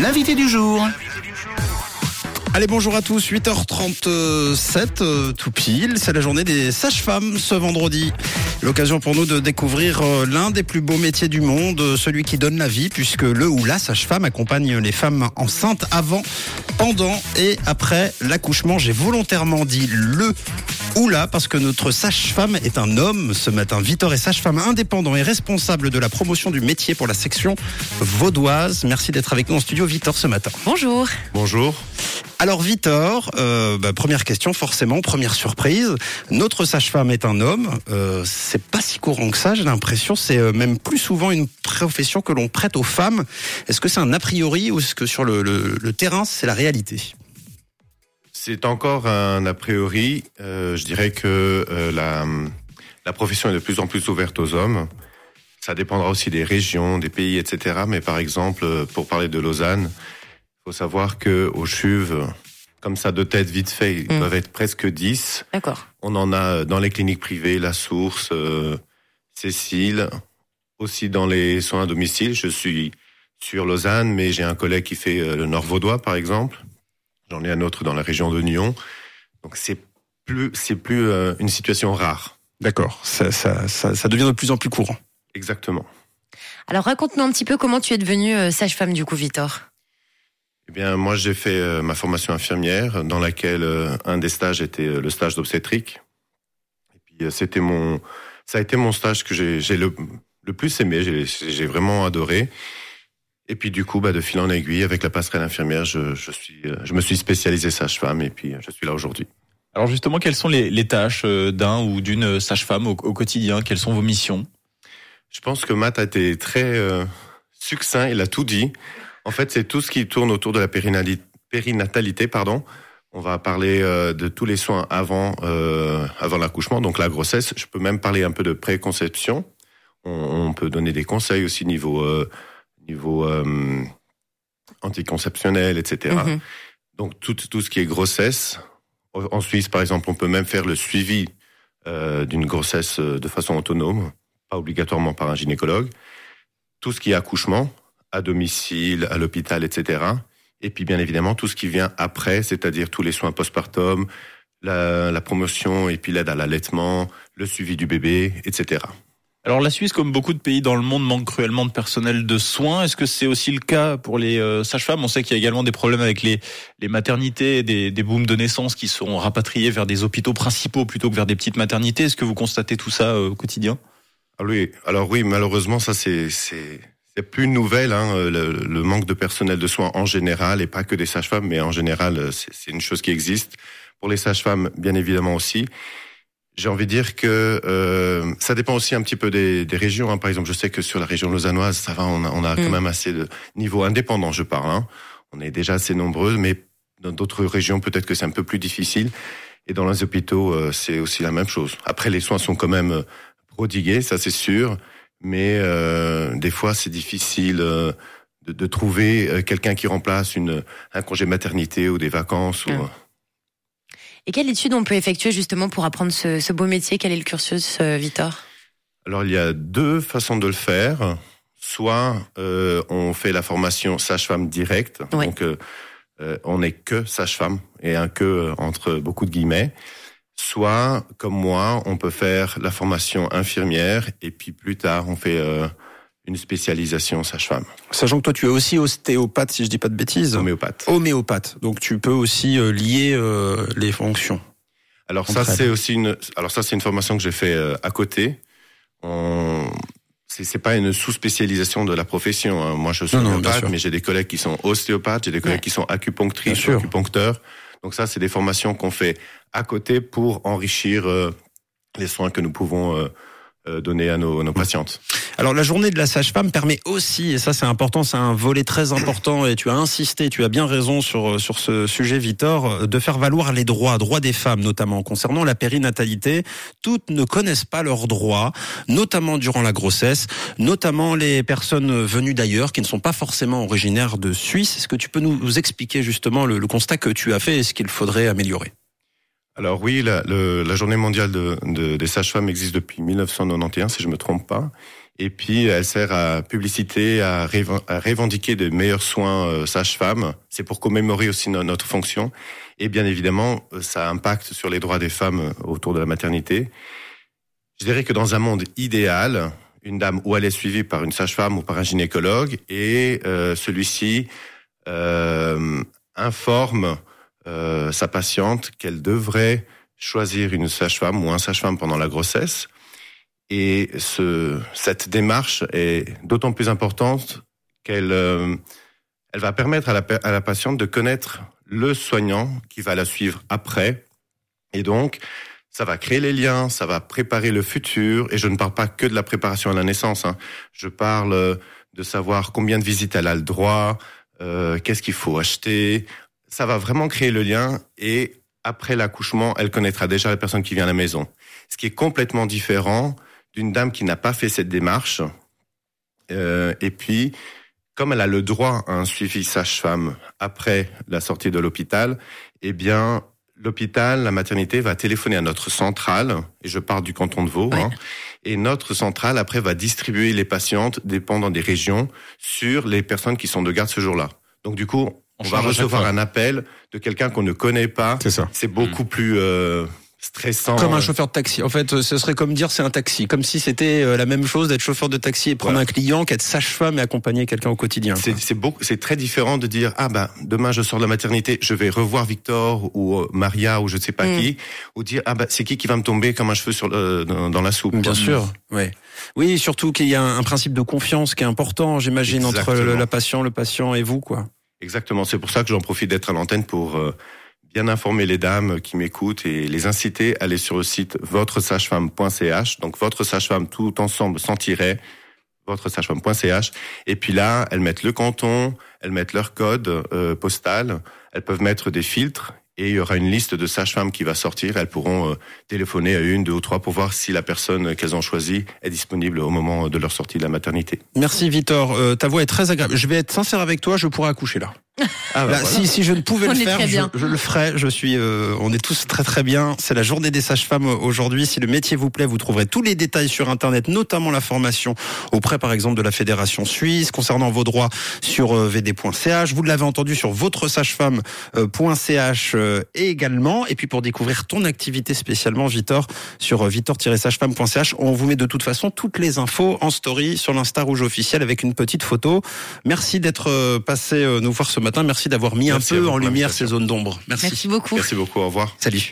L'invité du jour. Allez, bonjour à tous, 8h37, euh, tout pile, c'est la journée des sages-femmes ce vendredi. L'occasion pour nous de découvrir euh, l'un des plus beaux métiers du monde, euh, celui qui donne la vie, puisque le ou la sage-femme accompagne les femmes enceintes avant, pendant et après l'accouchement. J'ai volontairement dit le ou la parce que notre sage-femme est un homme ce matin. Victor est sage-femme indépendant et responsable de la promotion du métier pour la section vaudoise. Merci d'être avec nous en studio, Victor, ce matin. Bonjour. Bonjour. Alors Victor, euh, bah, première question forcément, première surprise. Notre sage-femme est un homme. Euh, c'est pas si courant que ça. J'ai l'impression c'est euh, même plus souvent une profession que l'on prête aux femmes. Est-ce que c'est un a priori ou est-ce que sur le, terrain c'est la réalité? C'est encore un a priori. Je dirais que la, profession est de plus en plus ouverte aux hommes. Ça dépendra aussi des régions, des pays, etc. Mais par exemple, pour parler de Lausanne, faut savoir que aux chuves, comme ça de tête vite fait, ils Mm. peuvent être presque 10. D'accord. On en a dans les cliniques privées, La Source, euh, Cécile, aussi dans les soins à domicile. Je suis sur Lausanne, mais j'ai un collègue qui fait euh, le Nord Vaudois, par exemple. J'en ai un autre dans la région de Nyon. Donc c'est plus, c'est plus euh, une situation rare. D'accord, ça, ça, ça, ça devient de plus en plus courant. Exactement. Alors raconte-nous un petit peu comment tu es devenue euh, sage-femme du coup, Victor. Eh bien, moi, j'ai fait euh, ma formation infirmière, dans laquelle euh, un des stages était euh, le stage d'obstétrique. Et puis, euh, c'était mon, ça a été mon stage que j'ai, j'ai le, le plus aimé. J'ai, j'ai vraiment adoré. Et puis, du coup, bah, de fil en aiguille, avec la passerelle infirmière, je, je suis, je me suis spécialisé sage-femme, et puis, je suis là aujourd'hui. Alors justement, quelles sont les, les tâches d'un ou d'une sage-femme au, au quotidien? Quelles sont vos missions? Je pense que Matt a été très euh, succinct, il a tout dit. En fait, c'est tout ce qui tourne autour de la périnatalité, pardon. On va parler euh, de tous les soins avant euh, avant l'accouchement, donc la grossesse. Je peux même parler un peu de préconception. On, on peut donner des conseils aussi niveau euh, niveau anticonceptionnel, etc. Mhm. Donc tout, tout ce qui est grossesse. En Suisse, par exemple, on peut même faire le suivi d'une grossesse de façon autonome, pas obligatoirement par un gynécologue. Tout ce qui est accouchement, à domicile, à l'hôpital, etc. Et puis bien évidemment tout ce qui vient après, c'est-à-dire tous les soins postpartum, la, la promotion et puis l'aide à l'allaitement, le suivi du bébé, etc. Alors la Suisse, comme beaucoup de pays dans le monde, manque cruellement de personnel de soins. Est-ce que c'est aussi le cas pour les euh, sages-femmes? On sait qu'il y a également des problèmes avec les, les maternités, des, des booms de naissance qui sont rapatriés vers des hôpitaux principaux plutôt que vers des petites maternités. Est-ce que vous constatez tout ça euh, au quotidien? Ah oui, alors oui, malheureusement, ça c'est c'est plus une nouvelle. Hein, le, le manque de personnel de soins en général, et pas que des sages-femmes, mais en général, euh, c'est c'est une chose qui existe. Pour les sages-femmes, bien évidemment aussi. J'ai envie de dire que euh, ça dépend aussi un petit peu des, des régions. Hein. Par exemple, je sais que sur la région lausannoise, ça va, on a, on a quand Mm. même assez de niveau indépendant, je parle. Hein. On est déjà assez nombreux, mais dans d'autres régions, peut-être que c'est un peu plus difficile. Et dans les hôpitaux, euh, c'est aussi la même chose. Après, les soins sont quand même euh, prodigués, ça c'est sûr, mais euh, des fois c'est difficile euh, de, de trouver euh, quelqu'un qui remplace une un congé maternité ou des vacances. Ou, Mm. Et quelle étude on peut effectuer justement pour apprendre ce, ce beau métier? Quel est le cursus, Victor? Alors il y a deux façons de le faire. Soit euh, on fait la formation sage-femme directe, Ouais. donc euh, on n'est que sage-femme et un que entre beaucoup de guillemets. Soit comme moi, on peut faire la formation infirmière et puis plus tard on fait euh, une spécialisation sage-femme, Sachant que toi tu es aussi ostéopathe, si je dis pas de bêtises. homéopathe. Homéopathe, donc tu peux aussi euh, lier euh, les fonctions. Alors ça c'est aussi une alors ça c'est une formation que j'ai fait euh, à côté. On c'est pas une sous-spécialisation de la profession. hein. Moi je suis Non, homéopathe, mais j'ai des collègues qui sont ostéopathes, j'ai des collègues Ouais. qui sont acupunctrices, acupuncteurs. Donc ça c'est des formations qu'on fait à côté pour enrichir euh, les soins que nous pouvons euh, donner à nos, nos patientes. Alors la journée de la sage-femme permet aussi, et ça c'est important, c'est un volet très important, et tu as insisté, tu as bien raison sur, sur ce sujet, Victor, de faire valoir les droits, droits des femmes notamment. Concernant la périnatalité, toutes ne connaissent pas leurs droits, notamment durant la grossesse, notamment les personnes venues d'ailleurs qui ne sont pas forcément originaires de Suisse. Est-ce que tu peux nous, nous expliquer justement le, le constat que tu as fait et ce qu'il faudrait améliorer? Alors oui, la, le- la journée mondiale de, de- des sages-femmes existe depuis 1991, si je me trompe pas. Et puis, elle sert à publicité, à, revendiquer de meilleurs soins euh, sages-femmes. C'est pour commémorer aussi notre fonction. Et bien évidemment, ça impacte sur les droits des femmes autour de la maternité. Je dirais que dans un monde idéal, une dame où elle est suivie par une sage-femme ou par un gynécologue et euh, celui-ci euh, informe euh, sa patiente qu'elle devrait choisir une sage-femme ou un sage-femme pendant la grossesse. Et ce, cette démarche est d'autant plus importante qu'elle euh, elle va permettre à la, à la patiente de connaître le soignant qui va la suivre après. Et donc, ça va créer les liens, ça va préparer le futur. Et je ne parle pas que de la préparation à la naissance. Hein. Je parle euh, de savoir combien de visites elle a le droit, euh, qu'est-ce qu'il faut acheter. Ça va vraiment créer le lien. Et après l'accouchement, elle connaîtra déjà la personne qui vient à la maison. Ce qui est complètement différent d'une dame qui n'a pas fait cette démarche. Euh, et puis, comme elle a le droit à un suivi sage-femme après la sortie de l'hôpital, eh bien, l'hôpital, la maternité va téléphoner à notre centrale, et je parle du canton de Vaud, hein, et notre centrale après va distribuer les patientes dépendant des régions sur les personnes qui sont de garde ce jour-là. Donc du coup, on, va recevoir un appel de quelqu'un qu'on ne connaît pas. C'est ça. C'est beaucoup mm. plus euh, stressant. Comme un chauffeur de taxi. En fait, ce serait comme dire c'est un taxi. Comme si c'était euh, la même chose d'être chauffeur de taxi et prendre un client qu'être sage-femme et accompagner quelqu'un au quotidien. C'est beaucoup, c'est très différent de dire ah bah demain je sors de la maternité, je vais revoir Victor ou euh, Maria ou je ne sais pas mm. qui, ou dire ah bah c'est qui qui va me tomber comme un cheveu sur le, dans, la soupe. Bien sûr, oui. Oui, surtout qu'il y a un, principe de confiance qui est important, j'imagine, entre la patient, le patient et vous, quoi. Exactement. C'est pour ça que j'en profite d'être à l'antenne pour euh, bien informer les dames qui m'écoutent et les inciter à aller sur le site votresagefemme.ch. Donc votre sage-femme tout ensemble sans tirer, votresagefemme.ch. Et puis là, elles mettent le canton, elles mettent leur code euh, postal, elles peuvent mettre des filtres et il y aura une liste de sages-femmes qui va sortir. Elles pourront euh, téléphoner à une, deux ou trois pour voir si la personne qu'elles ont choisie est disponible au moment de leur sortie de la maternité. Merci Victor, euh, ta voix est très agréable. Je vais être sincère avec toi, je pourrais accoucher là. Ah bah si, si je ne pouvais le faire, je, le ferais. Je suis, euh, on est tous très très bien. C'est la journée des sages-femmes aujourd'hui. Si le métier vous plaît, vous trouverez tous les détails sur internet, notamment la formation auprès, par exemple, de la fédération suisse concernant vos droits sur vd.ch. Vous l'avez entendu sur votre sagefemme.ch également. Et puis pour découvrir ton activité spécialement, Vitor, sur vitor-sagefemme.ch, on vous met de toute façon toutes les infos en story sur l'Insta Rouge officiel avec une petite photo. Merci d'être passé nous voir ce matin. Merci d'avoir mis un peu en lumière ces zones d'ombre. Merci. Merci beaucoup. Merci beaucoup. Au revoir. Salut.